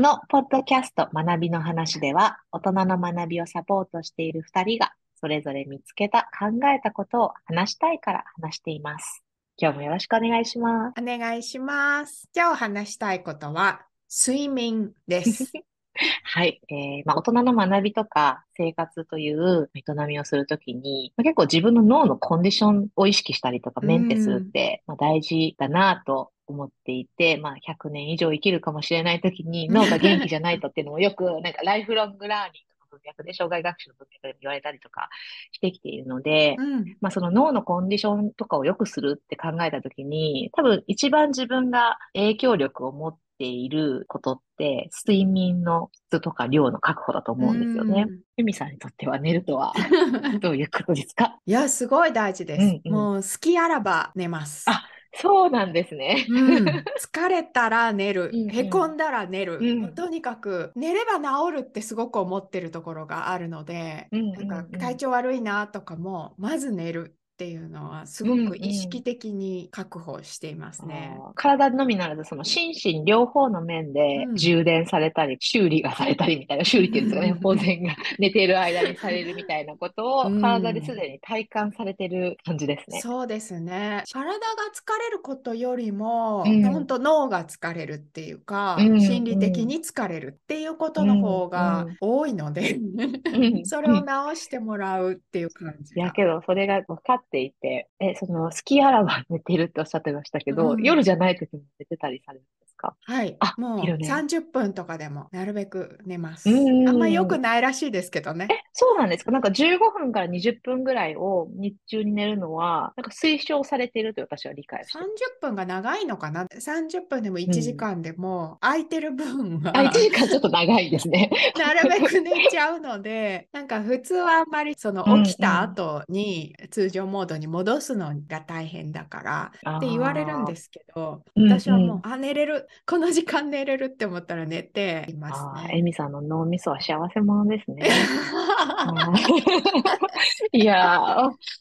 のポッドキャスト学びの話では、大人の学びをサポートしている2人が、それぞれ見つけた、考えたことを話したいから話しています。今日もよろしくお願いします。お願いします。今日話したいことは、睡眠です。はい。えー、まあ、大人の学びとか生活という営みをするときに、まあ、結構自分の脳のコンディションを意識したりとか、メンテするって、まあ、大事だなと思っていて、まあ、100年以上生きるかもしれないときに 脳が元気じゃないとっていうのもよく、なんかライフロングラーニングの文脈で、障害学習の文脈で言われたりとかしてきているので、うん、まあ、その脳のコンディションとかを良くするって考えたときに、多分一番自分が影響力を持っていることって、睡眠の質とか量の確保だと思うんですよね。ユミさんにとっては寝るとは どういうことですか？いや、すごい大事です。うんうん、もう好きあらば寝ます。あそうなんですね。うん、疲れたら寝る、へこんだら寝る、うん、とにかく寝れば治るってすごく思ってるところがあるので、うんうんうん、なんか体調悪いなとかもまず寝るっていうのはすごく意識的に確保していますね。うんうん、体のみならずその心身両方の面で充電されたり、うん、修理がされたりみたいな修理っていうんですかね、保全が寝てる間にされるみたいなことを体ですでに体感されてる感じですね。そうですね。体が疲れることよりも、うん、本当脳が疲れるっていうか、心理的に疲れるっていうことの方が多いので、それを直してもらうっていう感じ。いやけどそれが分かっていて、え、その、好きあらば寝てるっておっしゃってましたけど、うん、夜じゃない時も寝てたりされるんですか？はい。あ、もう30分とかでもなるべく寝ます。あんま良くないらしいですけどね。え、そうなんですか？なんか15分から20分ぐらいを日中に寝るのは、なんか推奨されていると私は理解して30分が長いのかな ?30 分でも1時間でも、空いてる分は、うん、あ、1時間ちょっと長いですね。なるべく寝ちゃうので、なんか普通はあんまりその起きた後に通常モードに戻すのが大変だからって言われるんですけど、私はもう、うんうん、あ、寝れる。この時間寝れるって思ったら寝ていますね。エミさんの脳みそは幸せ者ですね。いや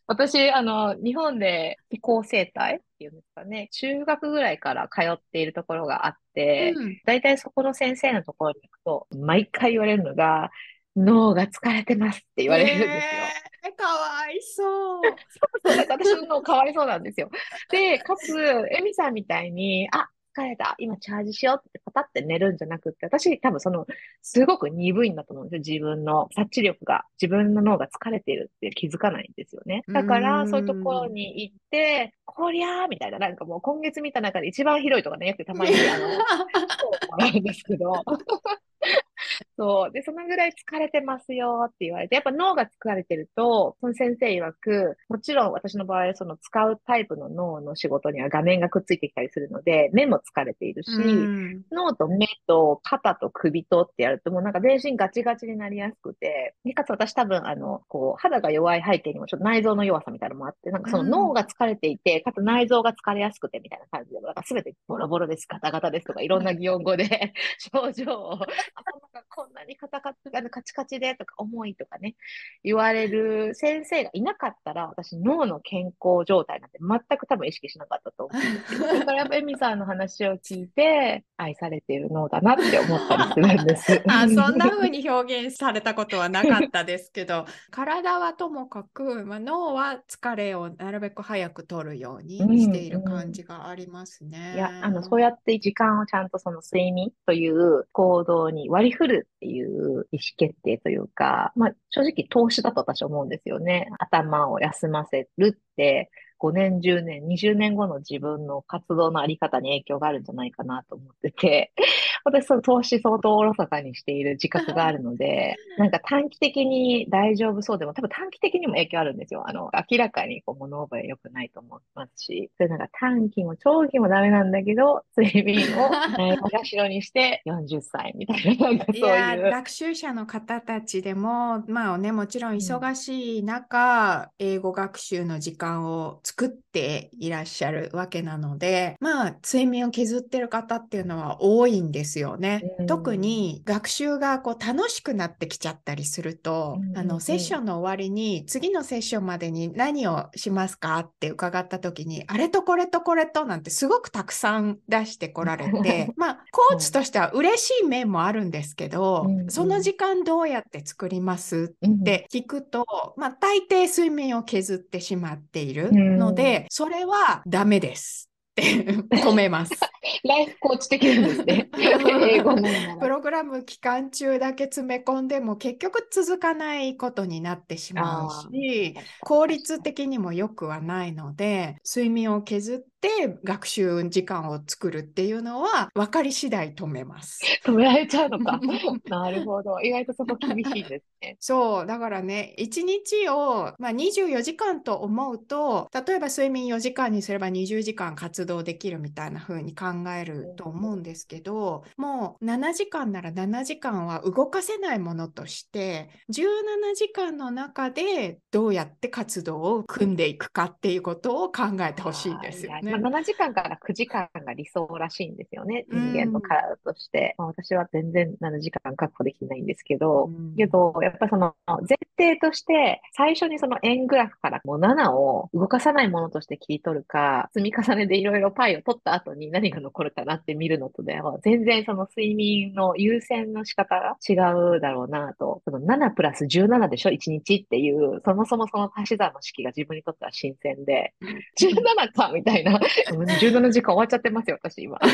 私、あの、日本で非行生態っていうんですかね、中学ぐらいから通っているところがあって、うん、大体そこの先生のところに行くと、毎回言われるのが、脳が疲れてますって言われるんですよ。えー、かわいそう。そうそう、私の脳かわいそうなんですよ。で、かつ、エミさんみたいに、あ、疲れた、今チャージしようってパタって寝るんじゃなくって、私多分その、すごく鈍いんだと思うんですよ。自分の察知力が、自分の脳が疲れているって気づかないんですよね。だから、そういうところに行って、こりゃーみたいな、なんかもう今月見た中で一番ひどいとかね、よくたまにあの、そうもらうんですけど、そう。で、そのぐらい疲れてますよって言われて、やっぱ脳が疲れてると、その先生曰く、もちろん私の場合、その使うタイプの脳の仕事には画面がくっついてきたりするので、目も疲れているし、脳と目と肩と首とってやると、もうなんか全身ガチガチになりやすくて、でかつ私多分、あの、こう、肌が弱い背景にもちょっと内臓の弱さみたいなのもあって、なんかその脳が疲れていて、かつ内臓が疲れやすくてみたいな感じで、なんか全てボロボロです、ガタガタですとか、いろんな擬音語で 症状を、んなにカタカあのカチカチでとか重いとかね、言われる先生がいなかったら、私脳の健康状態なんて全く多分意識しなかったと思う。だからやっぱエミさんの話を聞いて、愛されている脳だなって思ったりするんです。あそんな風に表現されたことはなかったですけど、体はともかく、まあ、脳は疲れをなるべく早く取るようにしている感じがありますね。うんうん、いや、あの、そうやって時間をちゃんとその睡眠という行動に割り振るっていう意思決定というか、まあ、正直投資だと私は思うんですよね。頭を休ませるって、5年、10年、20年後の自分の活動のあり方に影響があるんじゃないかなと思ってて、私その投資相当おろそかにしている自覚があるので、なんか短期的に大丈夫そうでも多分短期的にも影響あるんですよ。あの、明らかにこう物覚え良くないと思いますし、それなんか短期も長期もダメなんだけど、睡眠をないがしろにして 40歳みたいな、なんかそういう。いや、学習者の方たちでも、まあね、もちろん忙しい中、うん、英語学習の時間を作っていらっしゃるわけなので、まあ、睡眠を削ってる方っていうのは多いんですよね。特に学習がこう楽しくなってきちゃったりすると、あの、セッションの終わりに、次のセッションまでに何をしますかって伺った時に、あれとこれとこれとなんてすごくたくさん出してこられて、まあ、コーチとしては嬉しい面もあるんですけど、その時間どうやって作りますって聞くと、まあ、大抵睡眠を削ってしまっているので、それはダメです。止めます。ライフコーチ的ですね。英語プログラム期間中だけ詰め込んでも結局続かないことになってしまうし、効率的にも良くはないので、睡眠を削っって学習時間を作るっていうのは分かり次第止めます。止められちゃうのか。なるほど。意外とそこ厳しいですね。そう。だからね、1日を、まあ、24時間と思うと、例えば睡眠4時間にすれば20時間活動できるみたいな風に考えると思うんですけど、もう7時間なら7時間は動かせないものとして、17時間の中でどうやって活動を組んでいくかっていうことを考えてほしいですよね。ね。まあ、7時間から9時間が理想らしいんですよね。人間の体として。まあ、私は全然7時間確保できないんですけど、けど、やっぱりその前提として、最初にその円グラフからもう7を動かさないものとして切り取るか、積み重ねでいろいろパイを取った後に何が残るかなって見るのとでは、全然その睡眠の優先の仕方が違うだろうなと。その7プラス17でしょ ?1 日っていう、そもそもその足し算の式が自分にとっては新鮮で、17かみたいな17時間終わっちゃってますよ、私今。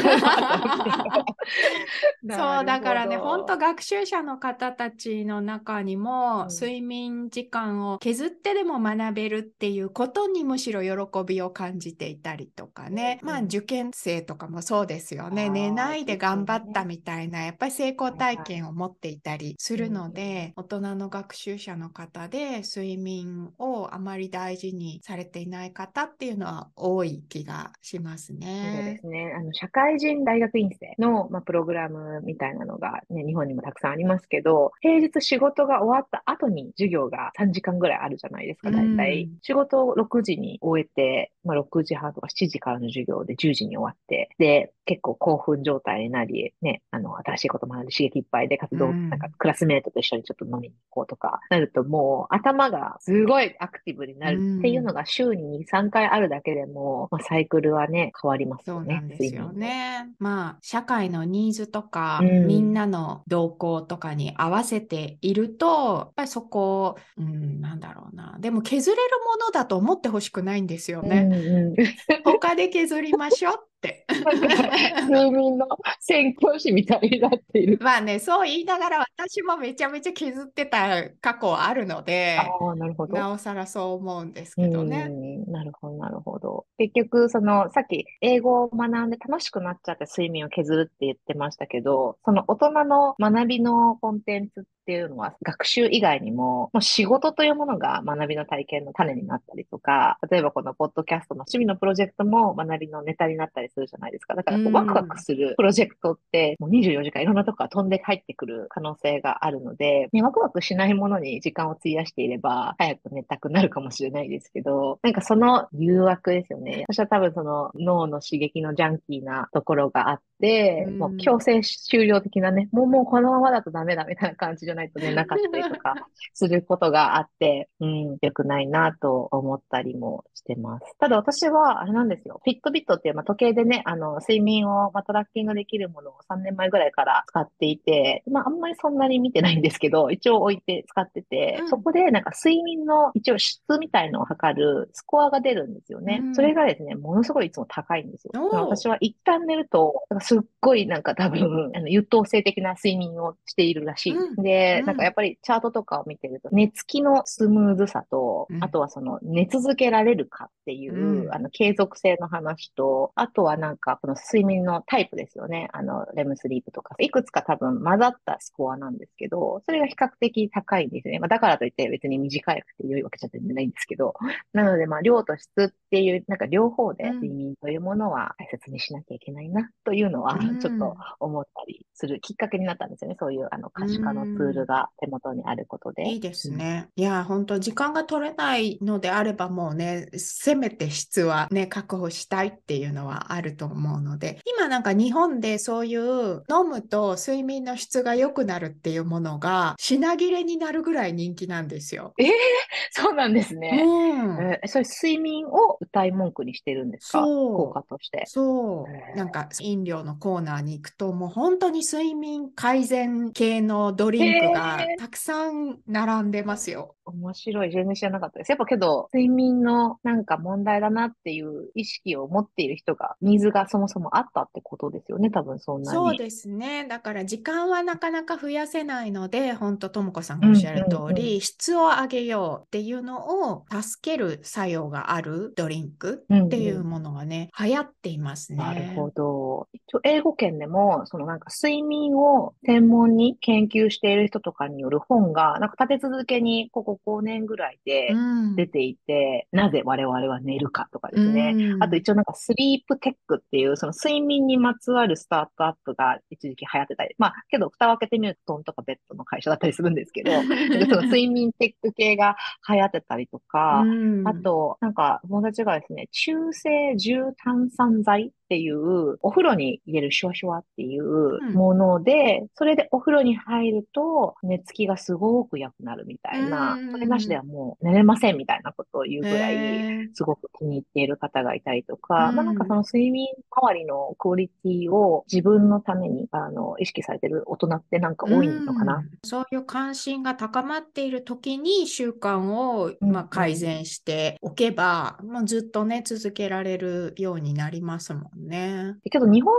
そう、だからね、本当学習者の方たちの中にも、睡眠時間を削ってでも学べるっていうことにむしろ喜びを感じていたりとかね、うん、まあ受験生とかもそうですよね、寝ないで頑張ったみたいな、やっぱり成功体験を持っていたりするので、大人の学習者の方で睡眠をあまり大事にされていない方っていうのは多い気がしますね。そうですね。あの、社会人大学院生の、まあ、プログラムみたいなのがね、日本にもたくさんありますけど、平日仕事が終わった後に授業が3時間ぐらいあるじゃないですか、大体。仕事を6時に終えて、まあ、6時半とか7時からの授業で10時に終わって、で、結構興奮状態になり、ね、あの、新しいこと学んで刺激いっぱいで活動、なんかクラスメートと一緒にちょっと飲みに行こうとか、なるともう頭がすごいアクティブになるっていうのが週に2、3回あるだけでも、まあ、サイクルはね、変わりますよね。そうなんですよね。まあ、社会のニーズとか、うん、みんなの動向とかに合わせていると、やっぱりそこ、うん、なんだろうな。でも削れるものだと思ってほしくないんですよね。うんうん、他で削りましょう。。睡眠の宣教師みたいになっている。まあね、そう言いながら私もめちゃめちゃ削ってた過去あるので、あなるほどなおさらそう思うんですけどね。なるほど、なるほど。結局、その、さっき英語を学んで楽しくなっちゃって睡眠を削るって言ってましたけど、その大人の学びのコンテンツっていうのは学習以外にも、もう仕事というものが学びの体験の種になったりとか、例えばこのポッドキャストの趣味のプロジェクトも学びのネタになったりするじゃないですか。だからこうワクワクするプロジェクトって、もう24時間いろんなとこから飛んで入ってくる可能性があるので、ね、ワクワクしないものに時間を費やしていれば、早く寝たくなるかもしれないですけど、なんかその誘惑ですよね。私は多分その脳の刺激のジャンキーなところがあって、もう強制終了的なね、もうもうこのままだとダメだみたいな感じじゃないと寝なかったりとか することがあって、うん、良くないなと思ったりもしてます。ただ私は、あれなんですよ。フィットビットっていう、まあ、時計でね、あの、睡眠を、まあ、トラッキングできるものを3年前ぐらいから使っていて、まあ、あんまりそんなに見てないんですけど、一応置いて使ってて、うん、そこでなんか睡眠の一応質みたいのを測るスコアが出るんですよね。うん、それがですね、ものすごいいつも高いんですよ。私は一旦寝ると、すっごいなんか多分、あの優等生的な睡眠をしているらしい。うん、で、なんかやっぱりチャートとかを見てると、寝つきのスムーズさと、あとはその寝続けられるかっていう、あの継続性の話と、あとはなんかこの睡眠のタイプですよね。あの、レムスリープとか、いくつか多分混ざったスコアなんですけど、それが比較的高いんですね。まあ、だからといって別に短くて良いわけじゃ全然ないんですけど、なのでまあ量と質ってっていう、なんか両方で睡眠というものは大切にしなきゃいけないなというのは、ちょっと思ったりするきっかけになったんですよね。そういうあの可視化のツールが手元にあることで。いいですね。いや、本当時間が取れないのであればもうね、せめて質はね、確保したいっていうのはあると思うので、今なんか日本でそういう飲むと睡眠の質が良くなるっていうものが品切れになるぐらい人気なんですよ。えー、そうなんですね。うんえー、それ睡眠を歌い文句にしてるんですか？効果として。そう。なんか飲料のコーナーに行くともう本当に睡眠改善系のドリンクがたくさん並んでますよ。面白い。全然知らなかったです。やっぱけど、睡眠のなんか問題だなっていう意識を持っている人が、ニーズがそもそもあったってことですよね。多分そんなに。そうですね。だから時間はなかなか増やせないので、本当ともこさんがおっしゃる通り、うんうんうん、質を上げようっていうのを助ける作用があるドリンクっていうものがね、うんうん、流行っていますね。なるほど。一応英語圏でも、そのなんか睡眠を専門に研究している人とかによる本が、なんか立て続けにここ5年ぐらいで出ていて、うん、なぜ我々は寝るかとかですね。うん、あと一応なんかスリープテックっていう、その睡眠にまつわるスタートアップが一時期流行ってたり、まあけど蓋を開けてみるとトンとかベッドの会社だったりするんですけど、その睡眠テック系が流行ってたりとか、うん、あとなんか友達がですね、中性重炭酸剤っていう、お風呂に入れるシュワシュワっていうもので、うん、それでお風呂に入ると寝つきがすごく良くなるみたいな、それなしではもう寝れませんみたいなことを言うぐらい、すごく気に入っている方がいたりとか、まあなんかその睡眠周りのクオリティを自分のためにあの意識されてる大人ってなんか多いのかな。そういう関心が高まっている時に習慣を、まあ、改善しておけば、まあ、ずっとね続けられるようになりますもんね。けど日本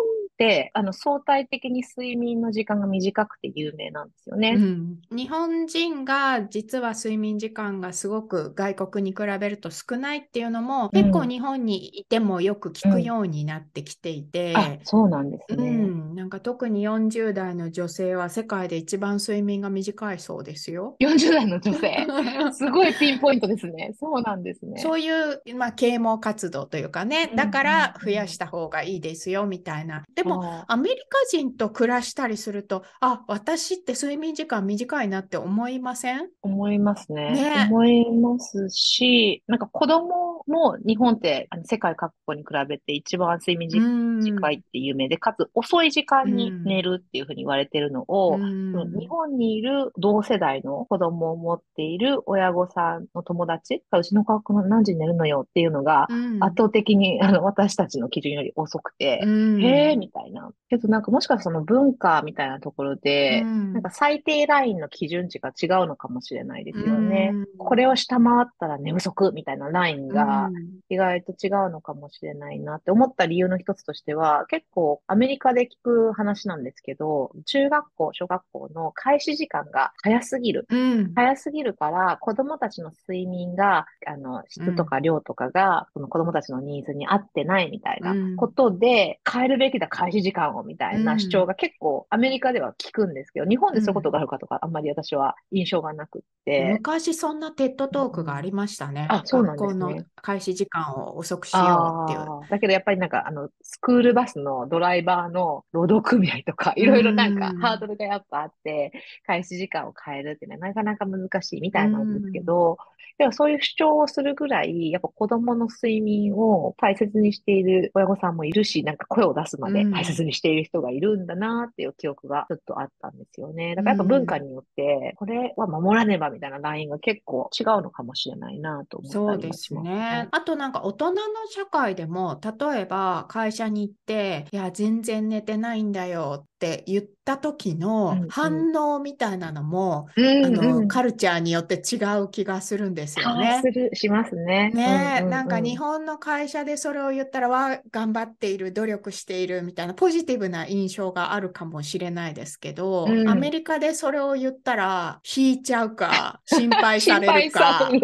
あの相対的に睡眠の時間が短くて有名なんですよね、うん。日本人が実は睡眠時間がすごく外国に比べると少ないっていうのも、結構日本にいてもよく聞くようになってきていて、うん、そうなんですね、うん。なんか特に40代の女性は世界で一番睡眠が短いそうですよ。40代の女性？すごいピンポイントですね。そうなんですね。そういう、まあ、啓蒙活動というかね、だから増やした方がいいですよみたいな。でも、アメリカ人と暮らしたりすると、あ、私って睡眠時間短いなって思いません？思いますね。ね。思いますし、なんか子供も日本って世界各国に比べて一番睡眠時間短いって有名で、かつ遅い時間に寝るっていうふうに言われてるのを、日本にいる同世代の子供を持っている親御さんの友達がうちの学校何時に寝るのよっていうのが、圧倒的にあの私たちの基準より遅くて、へえみたいな。by now. けどなんかもしかしたらその文化みたいなところで、うん、なんか最低ラインの基準値が違うのかもしれないですよね。うん、これを下回ったら寝不足みたいなラインが意外と違うのかもしれないなって思った理由の一つとしては、結構アメリカで聞く話なんですけど、中学校、小学校の開始時間が早すぎる。うん、早すぎるから子供たちの睡眠が、あの、質とか量とかが、その子供たちのニーズに合ってないみたいなことで、変えるべきだ開始時間をみたいな主張が結構アメリカでは聞くんですけど、日本でそういうことがあるかとか、あんまり私は印象がなくって。昔そんなテッドトークがありましたね。あ、そうなんですね。の開始時間を遅くしようっていう。だけどやっぱりなんか、あの、スクールバスのドライバーの労働組合とか、いろいろなんかハードルがやっぱあって、開始時間を変えるっていうのはなかなか難しいみたいなんですけど、ではそういう主張をするぐらい、やっぱ子供の睡眠を大切にしている親御さんもいるし、なんか声を出すまで大切にしている人がいるんだなっていう記憶がちょっとあったんですよね。だからやっぱ文化によって、これは守らねばみたいなラインが結構違うのかもしれないなと思ったりします。そうですね。あとなんか大人の社会でも、例えば会社に行って、いや、全然寝てないんだよって言った時の反応みたいなのも、うんうん、あの、カルチャーによって違う気がするんですよね。するしますね。ね、うんうんうん、なんか日本の会社でそれを言ったらわ頑張っている努力しているみたいなポジティブな印象があるかもしれないですけど、うん、アメリカでそれを言ったら引いちゃうか心配されるか 帰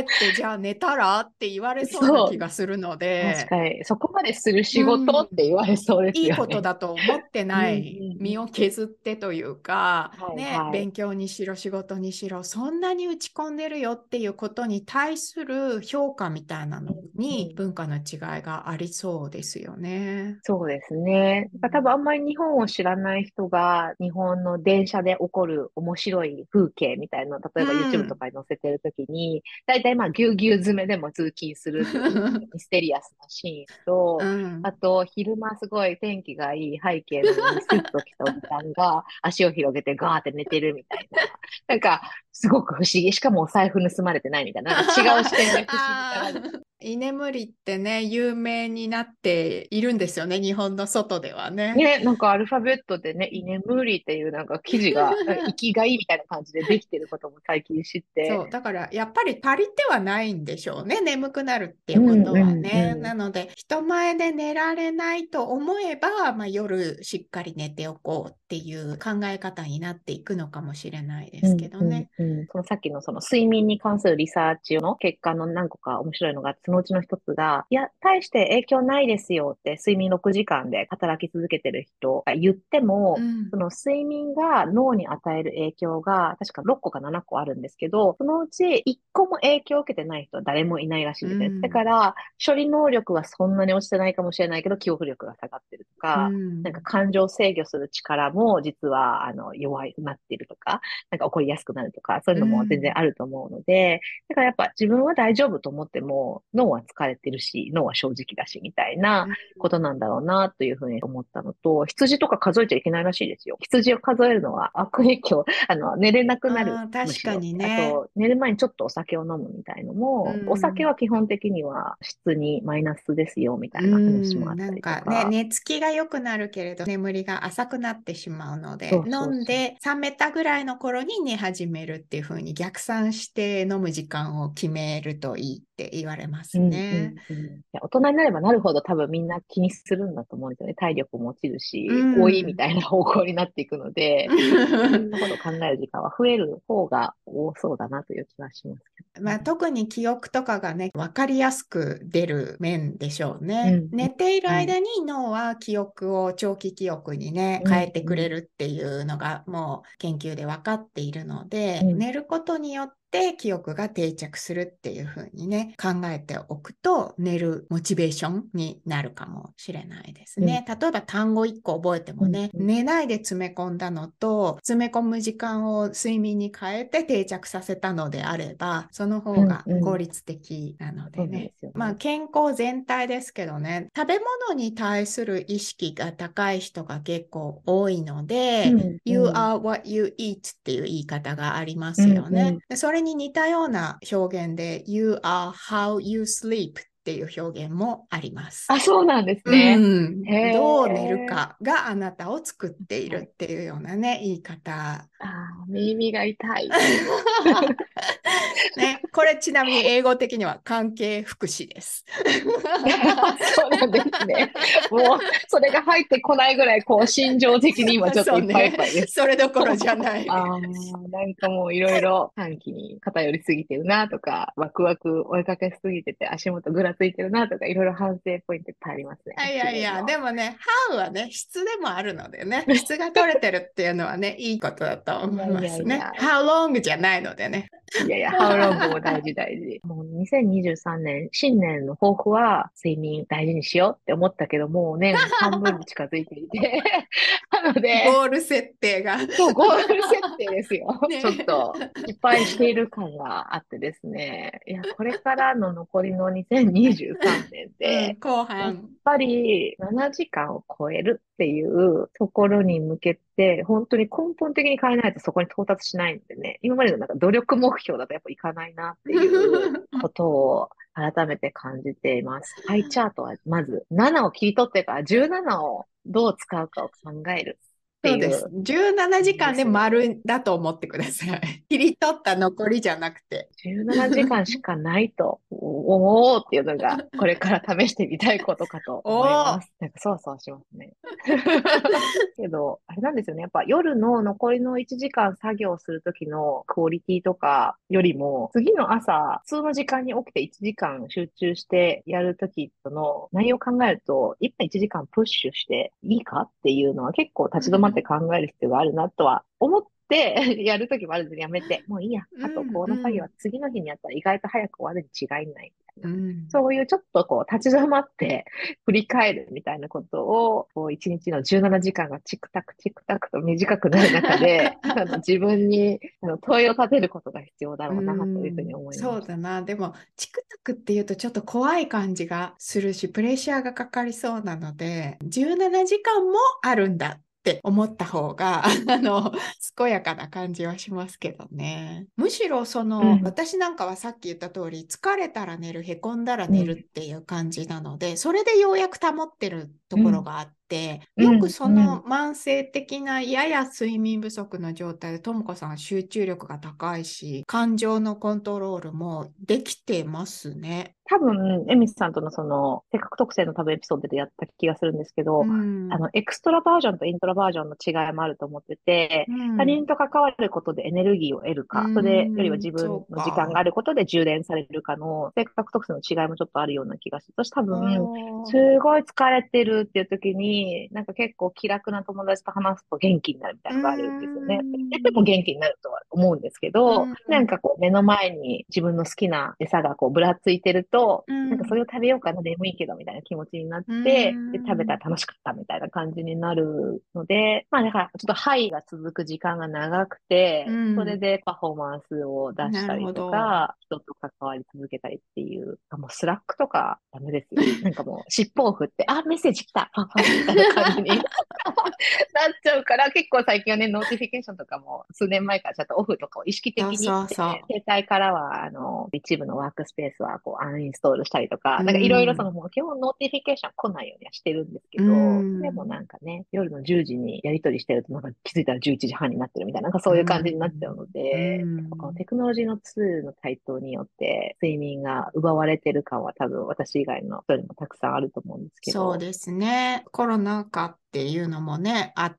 ってじゃあ寝たらって言われそうな気がするので。確かに。そこまでする仕事って言われそうですよね。いいことことだと思ってない、身を削ってというか、ね、勉強にしろ仕事にしろ、そんなに打ち込んでるよっていうことに対する評価みたいなのに文化の違いがありそうですよね。そうですね。多分あんまり日本を知らない人が日本の電車で起こる面白い風景みたいな例えば YouTube とかに載せてるときに、大体まあぎゅうぎゅう詰めでも通勤するミステリアスなシーンと、うん、あと昼間すごい天気がいい背景の スッと来たおじさんが足を広げてガーって寝てるみたいな。なんか、すごく不思議。しかもお財布盗まれてないみたいな。な違う視点で不思議 居眠りってね、有名になっているんですよね、日本の外ではね。ね、なんかアルファベットでね、居眠りっていうなんか記事が、生きがいみたいな感じでできてることも最近知って。そう、だからやっぱり足りてはないんでしょうね、眠くなるっていうことはね。うんうんうん、なので、人前で寝られないと思えば、まあ、夜しっかり寝ておこうっていう考え方になっていくのかもしれないですけどね。うんうんうん、そのさっきのその睡眠に関するリサーチの結果の何個か面白いのがそのうちの一つが、いや、大して影響ないですよって睡眠6時間で働き続けてる人が言っても、うん、その睡眠が脳に与える影響が確か6個か7個あるんですけど、そのうち1個も影響を受けてない人は誰もいないらしいんです。ね。うん、だから、処理能力はそんなに落ちてないかもしれないけど、記憶力が下がってるとか、うん、なんか感情制御する力も実はあの弱いなっているとか、なんか怒りやすくなるとか、そういうのも全然あると思うので、だからやっぱ自分は大丈夫と思っても、脳は疲れてるし、脳は正直だし、みたいなことなんだろうな、というふうに思ったのと、羊とか数えちゃいけないらしいですよ。羊を数えるのは悪影響、あの、寝れなくなる。確かにね。あと、寝る前にちょっとお酒を飲むみたいのも、うん、お酒は基本的には質にマイナスですよ、みたいな話もあったりとか。うん、なんかね、寝つきが良くなるけれど、眠りが浅くなってしまうので、そうそうそう飲んで冷めたぐらいの頃に寝始めるっていう風に逆算して飲む時間を決めるといいって言われますね。うんうんうん、大人になればなるほど多分みんな気にするんだと思うんですよね。体力も落ちるし、うん、多いみたいな方向になっていくので、そんなこと考える時間は増える方が多そうだなという気はします。まあ、特に記憶とかがね、分かりやすく出る面でしょうね。うん、寝ている間に脳は記憶を長期記憶にね、変えてくれるっていうのがもう研究で分かっているので、うん、寝ることによって記憶が定着するっていう風にね、考えておくと寝るモチベーションになるかもしれないですね。うん、例えば単語1個覚えてもね、うん、寝ないで詰め込んだのと、詰め込む時間を睡眠に変えて定着させたのであれば、その方が効率的なのでね。うんうん、まあ健康全体ですけどね、食べ物に対する意識が高い人が結構多いので、You are what you eat っていう言い方がありますよね。それれに似たような表現で You are how you sleep っていう表現もあります。あ、そうなんですね。うん、どう寝るかがあなたを作っているっていうようなね、言い方。あ耳が痛い。ね、これちなみに英語的には関係福祉です。そうなんですね。もうそれが入ってこないぐらい、こう心情的に今ちょっといっぱいいっぱいです。そ、ね,、れどころじゃない。ああ、なんかもういろいろ短期に偏りすぎてるなとか、ワクワク追いかけすぎてて足元ぐらついてるなとか、いろいろ反省ポイントいっぱいありますね。いやいや、でもね、ハウはね、質でもあるのでね、質が取れてるっていうのはね、いいことだと思いますね。How long じゃないのでね。いやいや、How long も大事大事。もう2023年、新年の抱負は睡眠大事にしようって思ったけど、もう年 半分に近づいていて、なので、ゴール設定が。そう、ゴール設定ですよ。ね、ちょっと失敗している感があってですね。いや、これからの残りの2023年で、うん、後半。やっぱり7時間を超えるっていうところに向けて、本当に根本的に変えないとそこに到達しないんでね、今までのなんか努力目標だとやっぱいかないなっていう ことを改めて感じています。ハイチャートはまず7を切り取ってから17をどう使うかを考える。っていう。そうです。17時間で丸だと思ってください。切り取った残りじゃなくて。17時間しかないと、おおっていうのが、これから試してみたいことかと思います。なんかそうそうしますね。けど、あれなんですよね。やっぱ夜の残りの1時間作業するときのクオリティとかよりも、次の朝、普通の時間に起きて1時間集中してやるときとの内容を考えると、今1時間プッシュしていいかっていうのは結構立ち止まって考える必要があるなとは思って、やるときもあるんでやめて、もういいや。あと、この作業は次の日にやったら意外と早く終わるに違いない。うん、そういうちょっとこう立ち止まって振り返るみたいなことを、こう一日の17時間がチクタクチクタクと短くなる中で、あ の自分にあの問いを立てることが必要だろうなというふうに思います。そうだな。でも、チクタクっていうとちょっと怖い感じがするし、プレッシャーがかかりそうなので、17時間もあるんだって思った方が あの健やかな感じはしますけどね。むしろその、うん、私なんかはさっき言った通り疲れたら寝るへこんだら寝るっていう感じなので、うん、それでようやく保ってるところがあって、よくその慢性的なやや睡眠不足の状態でとも子さん。は集中力が高いし感情のコントロールもできてますね。多分、エミスさんとのその、性格特性の多分エピソードでやった気がするんですけど、うん、あの、エクストラバージョンとイントラバージョンの違いもあると思ってて、うん、他人と関わることでエネルギーを得るか、それよりは自分の時間があることで充電されるかの、性格特性の違いもちょっとあるような気がして、私多分、すごい疲れてるっていう時に、なんか結構気楽な友達と話すと元気になるみたいなのがあるんですよね。でも元気になるとは思うんですけど、なんかこう目の前に自分の好きな餌がこうぶらついてると、なんかそれを食べようかな、眠いけどみたいな気持ちになって、で食べたら楽しかったみたいな感じになるので、まあだからちょっとハイが続く時間が長くて、それでパフォーマンスを出したりとか、人と関わり続けたりっていう、もう Slack とかダメですよ。なんかもう尻尾を振って、あ、メッセージ来たみたいな。感じになっちゃうから、結構最近はね、 notification とかも数年前からちょっとオフとかを意識的に、そうそうそう。携帯からは、あの、一部のワークスペースはこうアンインストールしたりとか、なんかいろいろその、もう基本 notification 来ないようにはしてるんですけど、でもなんかね、夜の10時にやり取りしてると、なんか気づいたら11時半になってるみたいな、なんかそういう感じになっちゃうので、このテクノロジーのツールの台頭によって睡眠が奪われてる感は多分私以外の人にもたくさんあると思うんですけど。そうですね。コロナ禍っていうのもね、あって、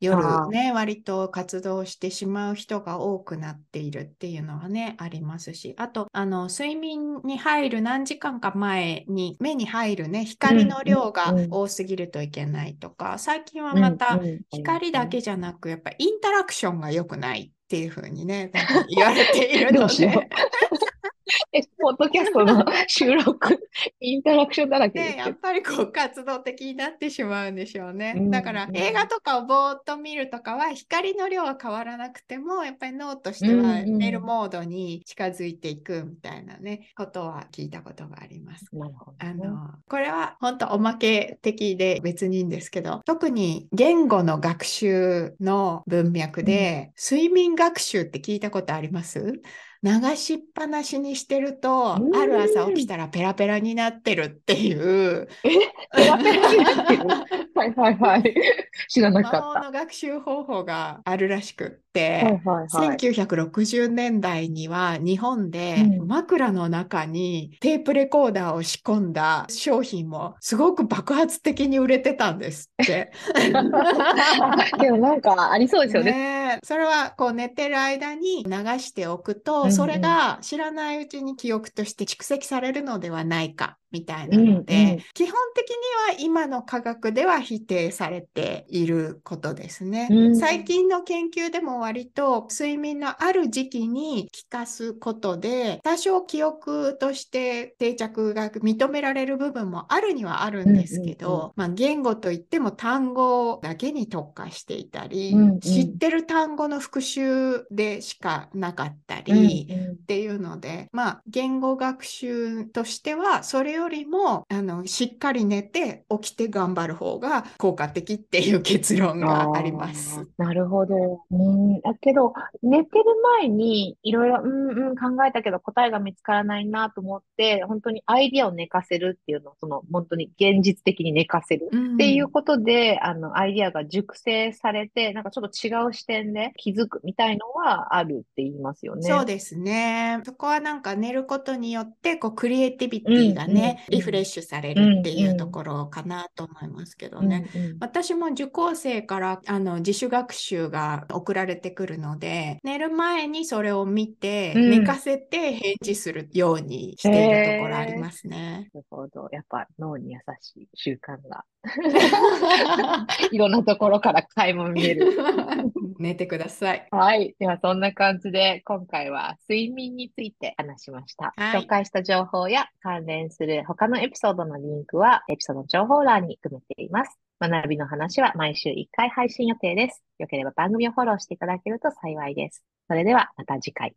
夜ね、割と活動してしまう人が多くなっているっていうのはね、ありますし、あと、あの、睡眠に入る何時間か前に目に入るね、光の量が多すぎるといけないとか、最近はまた光だけじゃなく、やっぱインタラクションが良くないっていうふうにね、言われているので。え、ポッドキャストの収録、インタラクションだらけね、やっぱりこう活動的になってしまうんでしょうね。だから映画とかをぼーっと見るとかは光の量は変わらなくても、やっぱり脳としては寝るモードに近づいていくみたいなね、ことは聞いたことがあります。なるほど、あのこれは本当おまけ的で別にいいんですけど、特に言語の学習の文脈で、睡眠学習って聞いたことあります？流しっぱなしにしてると、ある朝起きたらペラペラになってるっていう。えペラペラになってる？はいはいはい。知らなかった。魔法の学習方法があるらしくって、はいはいはい、1960年代には日本で枕の中にテープレコーダーを仕込んだ商品もすごく爆発的に売れてたんですって。でもなんかありそうですよね。ねそれはこう寝てる間に流しておくと、それが知らないうちに記憶として蓄積されるのではないかみたいなので、うんうん、基本的には今の科学では否定されていることですね。うん、最近の研究でも割と睡眠のある時期に効かすことで多少記憶として定着が認められる部分もあるにはあるんですけど、うんうんうん、まあ、言語といっても単語だけに特化していたり、うんうん、知ってる単語の復習でしかなかったりっていうので、まあ、言語学習としてはそれよよりもあのしっかり寝て起きて頑張る方が効果的っていう結論があります。なるほど。うん、だけど、寝てる前にいろいろ、うんうん考えたけど答えが見つからないなと思って、本当にアイディアを寝かせるっていうのを、その本当に現実的に寝かせるっていうことで、うん、あの、アイディアが熟成されて、なんかちょっと違う視点で気づくみたいのはあるって言いますよね。そうですね。そこはなんか寝ることによって、こう、クリエイティビティがね、うんうん、リフレッシュされるっていうところかなと思いますけどね。うんうん、私も受講生からあの自主学習が送られてくるので、寝る前にそれを見て、寝かせて返事するようにしているところありますね。なるほど。やっぱ脳に優しい習慣が。いろんなところから垣間見える。寝てください。はい。では、そんな感じで、今回は睡眠について話しました。はい、紹介した情報や関連する他のエピソードのリンクは、エピソード情報欄に含めています。学びの話は毎週1回配信予定です。よければ番組をフォローしていただけると幸いです。それではまた次回。